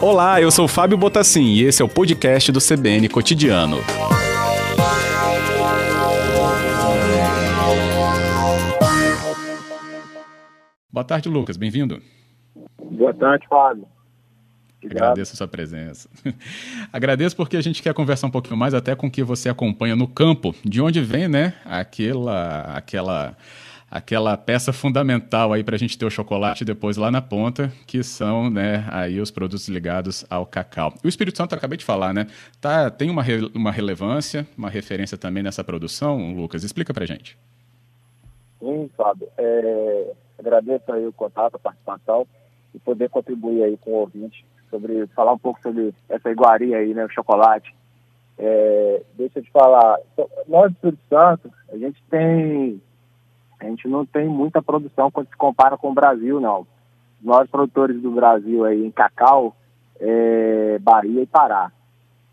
Olá, eu sou Fábio Botassin e esse é o podcast do CBN Cotidiano. Boa tarde, Lucas. Bem-vindo. Boa tarde, Fábio. Obrigado. Agradeço a sua presença. Agradeço porque a gente quer conversar um pouquinho mais até com o que você acompanha no campo, de onde vem, né, aquela, aquela aquela peça fundamental aí para a gente ter o chocolate depois lá na ponta, que são né, aí os produtos ligados ao cacau. O Espírito Santo, acabei de falar, né? Tá, tem uma, re, uma relevância, uma referência também nessa produção, Lucas. Explica para gente. Sim, Fábio. É, agradeço aí o contato, a participação e poder contribuir aí com o ouvinte sobre falar um pouco sobre essa iguaria aí, né, o chocolate. É, deixa eu te falar, nós do Espírito Santo, a gente tem a gente não tem muita produção quando se compara com o Brasil, não. Nós, produtores do Brasil aí em cacau, é, Bahia e Pará.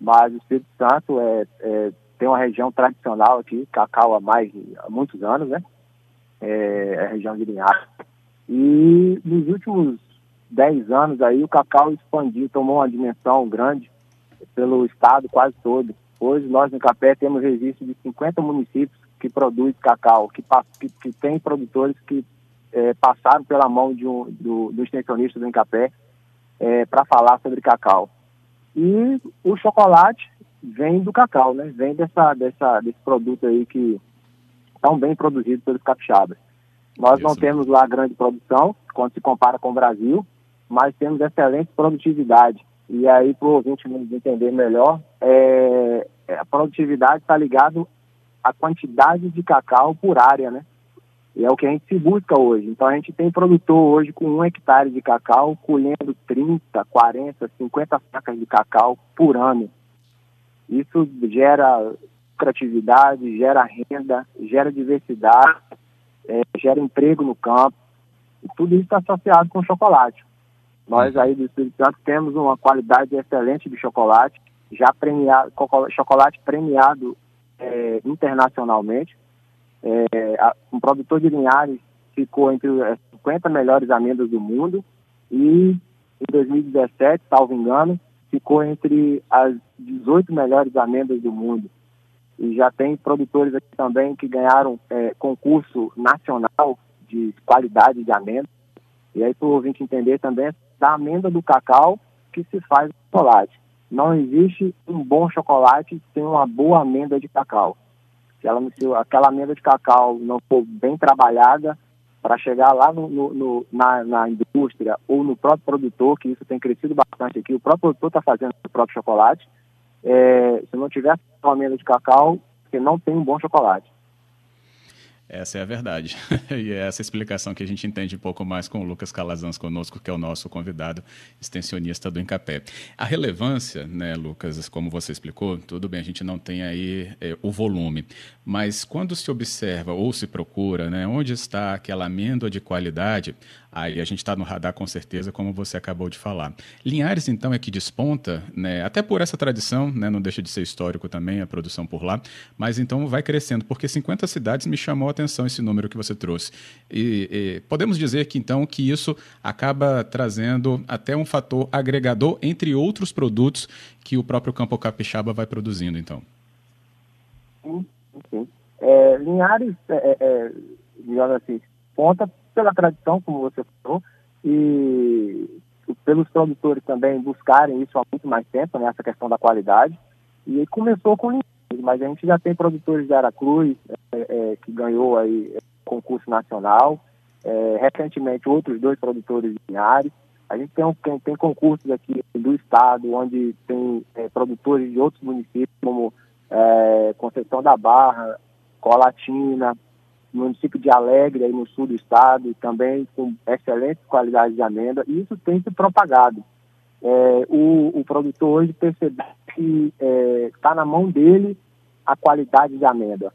Mas o Espírito Santo é, é, tem uma região tradicional aqui, cacau há mais há muitos anos, né? É, é a região de Linhares. E nos últimos 10 anos aí o cacau expandiu, tomou uma dimensão grande pelo estado quase todo. Hoje nós no Capé temos registro de 50 municípios que produz cacau, que, que, que tem produtores que é, passaram pela mão de um, do, do extensionista do Encapé é, para falar sobre cacau. E o chocolate vem do cacau, né? Vem dessa, dessa, desse produto aí que tão bem produzido pelos capixabas. Nós Isso. não temos lá grande produção, quando se compara com o Brasil, mas temos excelente produtividade. E aí, para o ouvinte entender melhor, é, a produtividade está ligado a quantidade de cacau por área, né? E é o que a gente se busca hoje. Então a gente tem produtor hoje com um hectare de cacau colhendo 30, 40, 50 sacas de cacau por ano. Isso gera criatividade, gera renda, gera diversidade, é, gera emprego no campo. E tudo isso está associado com chocolate. Nós aí do Espírito Santo temos uma qualidade excelente de chocolate, já premiado, chocolate premiado é, internacionalmente. É, a, um produtor de Linhares ficou entre as 50 melhores amêndoas do mundo e em 2017, salvo engano, ficou entre as 18 melhores amêndoas do mundo. E já tem produtores aqui também que ganharam é, concurso nacional de qualidade de amêndoa. E aí, para o ouvinte entender também, da amêndoa do cacau que se faz o chocolate. Não existe um bom chocolate sem uma boa amêndoa de cacau. Se, ela, se aquela amêndoa de cacau não for bem trabalhada, para chegar lá no, no, no, na, na, indústria ou no próprio produtor, que isso tem crescido bastante aqui, o próprio produtor está fazendo o próprio chocolate. É, se não tiver uma amêndoa de cacau, você não tem um bom chocolate. Essa é a verdade. e é essa explicação que a gente entende um pouco mais com o Lucas Calazans conosco, que é o nosso convidado extensionista do Encapé. A relevância, né, Lucas, como você explicou, tudo bem, a gente não tem aí é, o volume, mas quando se observa ou se procura, né, onde está aquela amêndoa de qualidade, Aí a gente está no radar com certeza, como você acabou de falar. Linhares, então, é que desponta, né, até por essa tradição, né, não deixa de ser histórico também a produção por lá, mas então vai crescendo, porque 50 cidades me chamou a atenção esse número que você trouxe. E, e podemos dizer que então que isso acaba trazendo até um fator agregador entre outros produtos que o próprio Campo Capixaba vai produzindo, então. Sim, sim. É, Linhares, é, é, é digamos assim, ponta pela tradição, como você falou, e pelos produtores também buscarem isso há muito mais tempo, né, essa questão da qualidade. E começou com Linhares, mas a gente já tem produtores de Aracruz, é, é, que ganhou aí concurso nacional, é, recentemente outros dois produtores de Linhares. A gente tem, tem, tem concursos aqui do estado, onde tem é, produtores de outros municípios, como é, Conceição da Barra, Colatina, município de Alegre, aí no sul do estado, também com excelente qualidade de amêndoa, e isso tem se propagado. É, o, o, produtor hoje percebeu que está é, na mão dele a qualidade de amêndoa.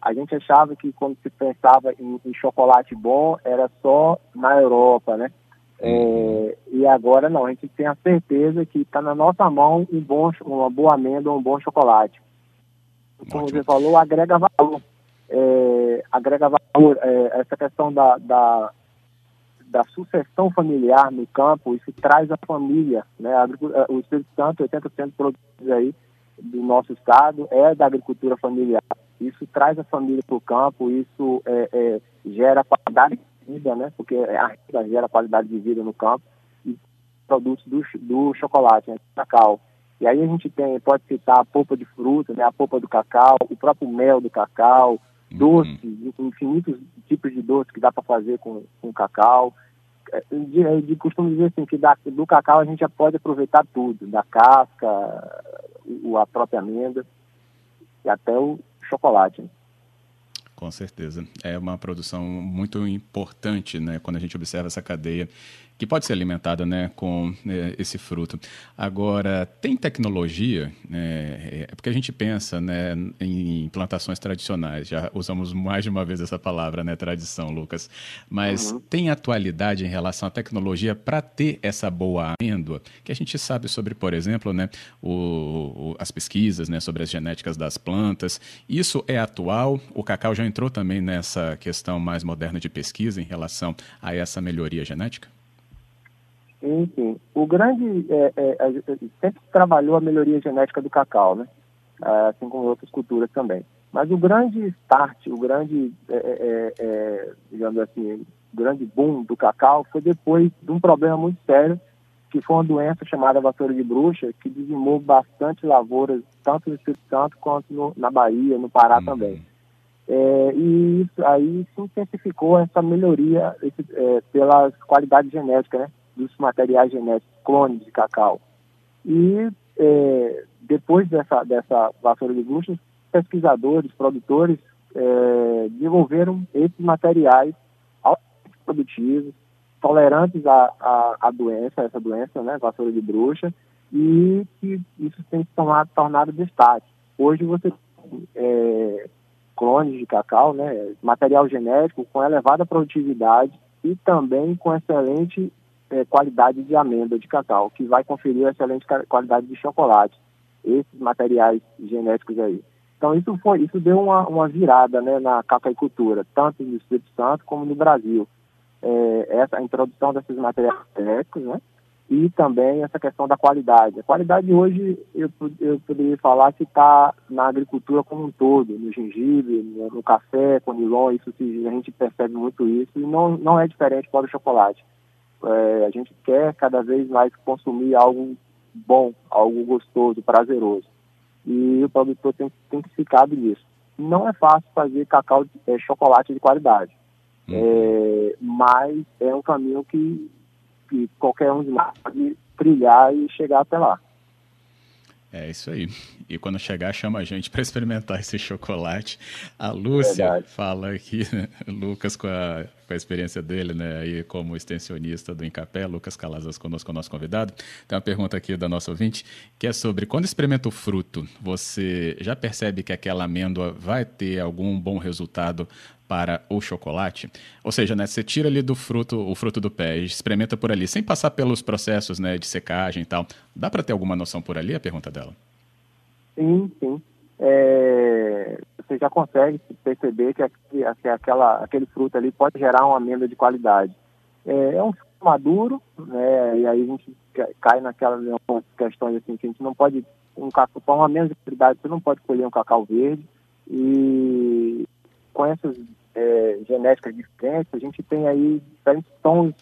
A gente achava que quando se pensava em, em chocolate bom era só na Europa, né? É, e agora não, a gente tem a certeza que está na nossa mão um bom, uma boa amêndoa, um bom chocolate. Como Ótimo. você falou, agrega valor é, agrega valor, é, essa questão da, da, da sucessão familiar no campo, isso traz a família, né? O Espírito Santo, 80% dos produtos aí do nosso estado é da agricultura familiar. Isso traz a família para o campo, isso é, gera qualidade de vida, né? Porque a renda gera qualidade de vida no campo e produtos do, do chocolate, né? cacau. E aí a gente tem, pode citar a polpa de fruta, né? A polpa do cacau, o próprio mel do cacau, uhum. doces, infinitos tipos de doces que dá para fazer com, com cacau. É, de, de costumo dizer assim, que da, do cacau a gente já pode aproveitar tudo, da casca, o, a própria amêndoa e até o chocolate. Né? Com certeza. É uma produção muito importante, né, quando a gente observa essa cadeia que pode ser alimentada né, com né, esse fruto. Agora, tem tecnologia, né, é porque a gente pensa né, em plantações tradicionais, já usamos mais de uma vez essa palavra, né, tradição, Lucas, mas uhum. tem atualidade em relação à tecnologia para ter essa boa amêndoa, que a gente sabe sobre, por exemplo, né, o, o, as pesquisas né, sobre as genéticas das plantas. Isso é atual? O Cacau já entrou também nessa questão mais moderna de pesquisa em relação a essa melhoria genética? Enfim, o grande é, é, sempre trabalhou a melhoria genética do cacau, né? Ah, assim como outras culturas também. Mas o grande start, o grande, é, é, é, digamos assim, o grande boom do cacau foi depois de um problema muito sério, que foi uma doença chamada vassoura de bruxa, que dizimou bastante lavouras, tanto no Espírito Santo quanto no, na Bahia, no Pará uhum. também. É, e isso aí se intensificou essa melhoria esse, é, pelas qualidades genéticas, né? Dos materiais genéticos, clones de cacau. E é, depois dessa, dessa vassoura de bruxas, pesquisadores, produtores é, desenvolveram esses materiais produtivos, tolerantes à, à, à, doença, essa doença, né, vassoura de bruxa, e que isso tem se tornado, tornado destaque. Hoje você é, clones de cacau, né, material genético com elevada produtividade e também com excelente é, qualidade de amêndoa de cacau, que vai conferir excelente qualidade de chocolate, esses materiais genéticos aí. Então isso foi, isso deu uma, uma virada né, na cacaicultura, tanto no Espírito Santo como no Brasil. É, essa a introdução desses materiais genéticos, né? E também essa questão da qualidade. A qualidade hoje, eu, eu poderia falar que está na agricultura como um todo, no gengibre, no, no café, conilon, isso a gente percebe muito isso, e não, não é diferente para o chocolate. É, a gente quer cada vez mais consumir algo bom, algo gostoso, prazeroso. E o produtor tem, tem que ficar nisso. Não é fácil fazer cacau, é, chocolate de qualidade, hum. é, mas é um caminho que, que qualquer um de nós pode trilhar e chegar até lá. É isso aí. E quando chegar, chama a gente para experimentar esse chocolate. A Lúcia Verdade. fala aqui, né, Lucas, com a, com a experiência dele, né, aí como extensionista do Incapé, Lucas Calazas conosco, o nosso convidado. Tem uma pergunta aqui da nossa ouvinte, que é sobre quando experimenta o fruto, você já percebe que aquela amêndoa vai ter algum bom resultado para o chocolate. Ou seja, né, você tira ali do fruto, o fruto do pé, experimenta por ali, sem passar pelos processos né, de secagem e tal. Dá para ter alguma noção por ali? A pergunta dela. Sim, sim. É, você já consegue perceber que, que aquela, aquele fruto ali pode gerar uma amêndoa de qualidade. É, é um fruto maduro, né, e aí a gente cai naquelas questões assim, que a gente não pode, um cacau, uma menos de qualidade, você não pode colher um cacau verde, e com essas é, genéticas diferentes, a gente tem aí diferentes tons,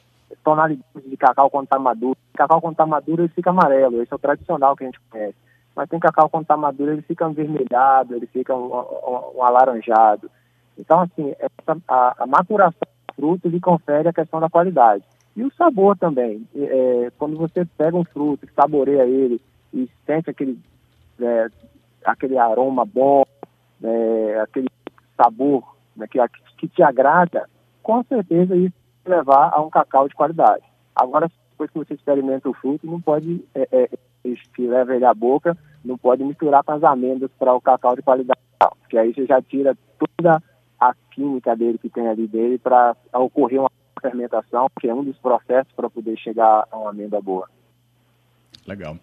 tonalidades de cacau quando está maduro. Cacau quando está maduro ele fica amarelo, esse é o tradicional que a gente conhece. Mas tem cacau quando está maduro ele fica avermelhado, ele fica um, um, um alaranjado. Então, assim, essa, a, a, maturação do fruto lhe confere a questão da qualidade. E o sabor também. É, quando você pega um fruto, saboreia ele e sente aquele, é, aquele aroma bom, é, aquele sabor né, que, que te agrada, com certeza isso vai levar a um cacau de qualidade. Agora, depois que você experimenta o fruto, não pode, é, é, que leva ele à boca, não pode misturar com as amêndoas para o cacau de qualidade, porque aí você já tira toda a química dele que tem ali dele para ocorrer uma fermentação, que é um dos processos para poder chegar a uma amêndoa boa. Legal.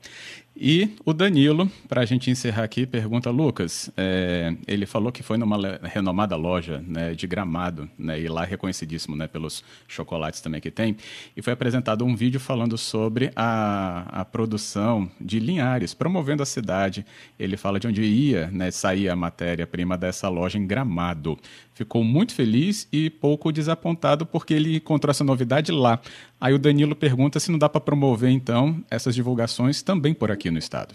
E o Danilo, para a gente encerrar aqui, pergunta, Lucas, é, ele falou que foi numa renomada loja né, de Gramado, né, e lá reconhecidíssimo né, pelos chocolates também que tem, e foi apresentado um vídeo falando sobre a, a produção de Linhares, promovendo a cidade. Ele fala de onde ia né, sair a matéria-prima dessa loja em Gramado. Ficou muito feliz e pouco desapontado porque ele encontrou essa novidade lá. Aí o Danilo pergunta se não dá para promover, então, essas divulgações também por aqui no estado.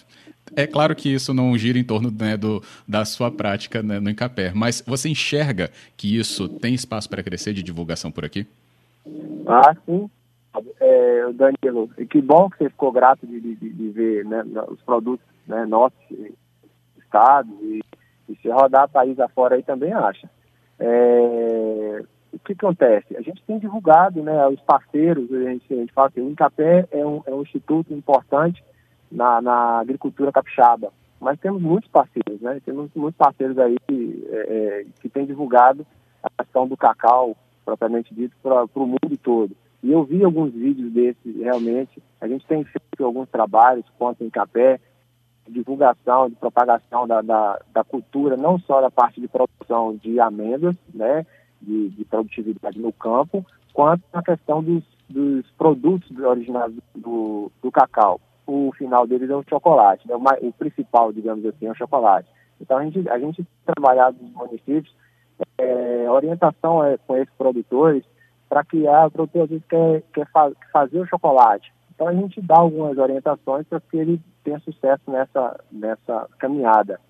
É claro que isso não gira em torno né, do, da sua prática né, no Incapé, mas você enxerga que isso tem espaço para crescer de divulgação por aqui? Ah, sim. É, Danilo, que bom que você ficou grato de, de, de ver né, os produtos né, nossos estado e, e se rodar país afora aí também acha. É, que acontece? A gente tem divulgado, né, os parceiros, a gente, a gente fala que o Incapé é um, é um instituto importante na, na agricultura capixaba, mas temos muitos parceiros, né, temos muitos parceiros aí é, é que têm divulgado a questão do cacau, propriamente dito, para o mundo todo. E eu vi alguns vídeos desses, realmente, a gente tem feito alguns trabalhos quanto em Capé, divulgação, de propagação da, da, da, cultura, não só da parte de produção de amêndoas, né, de, de produtividade no campo, quanto na questão dos, dos produtos originais do, do, cacau. O final deles é o chocolate, né? o, o, principal, digamos assim, é o chocolate. Então a gente, a gente trabalhado nos municípios, é, orientação é, com esses produtores para criar, o produtor às vezes quer, quer fazer o chocolate. Então a gente dá algumas orientações para que ele tenha sucesso nessa, nessa caminhada.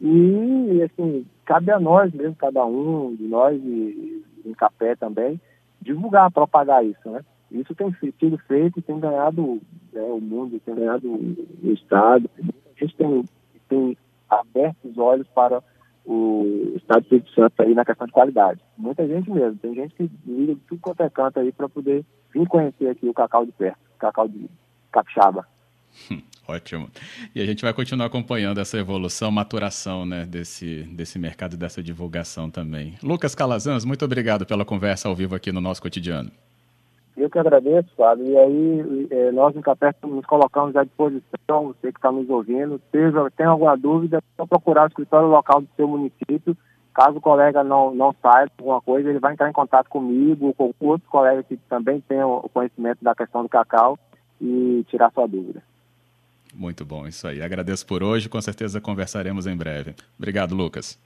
E, assim, cabe a nós mesmo, cada um de nós, e, em Capé também, divulgar, propagar isso, né? Isso tem sido feito e tem ganhado né, o mundo, tem ganhado o Estado. A gente tem, tem aberto os olhos para o Estado do Espírito Santo aí na questão de qualidade. Muita gente mesmo. Tem gente que liga de tudo quanto é canto aí para poder vir conhecer aqui o cacau de perto, cacau de capixaba. Ótimo. E a gente vai continuar acompanhando essa evolução, maturação né, desse, desse mercado e dessa divulgação também. Lucas Calazans, muito obrigado pela conversa ao vivo aqui no nosso cotidiano. Eu que agradeço, Fábio. E aí, é, nós no Capé nos colocamos à disposição, você que está nos ouvindo. Se tem alguma dúvida, é só procurar o escritório local do seu município. Caso o colega não, não saiba alguma coisa, ele vai entrar em contato comigo ou com outros colegas que também tenham o conhecimento da questão do cacau e tirar sua dúvida. Muito bom, isso aí. Agradeço por hoje, com certeza conversaremos em breve. Obrigado, Lucas.